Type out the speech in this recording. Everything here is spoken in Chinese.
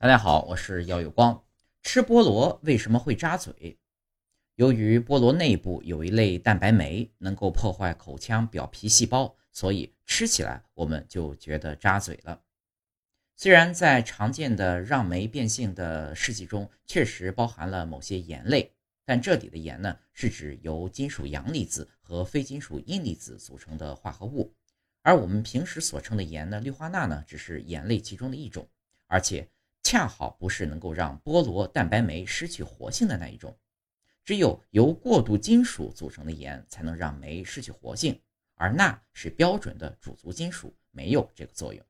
大家好，我是姚有光。吃菠萝为什么会扎嘴？由于菠萝内部有一类蛋白酶，能够破坏口腔表皮细胞，所以吃起来我们就觉得扎嘴了。虽然在常见的让酶变性的试剂中确实包含了某些盐类，但这里的盐呢，是指由金属阳离子和非金属阴离子组成的化合物，而我们平时所称的盐呢，氯化钠呢，只是盐类其中的一种，而且。恰好不是能够让菠萝蛋白酶失去活性的那一种，只有由过渡金属组成的盐才能让酶失去活性，而钠是标准的主族金属，没有这个作用。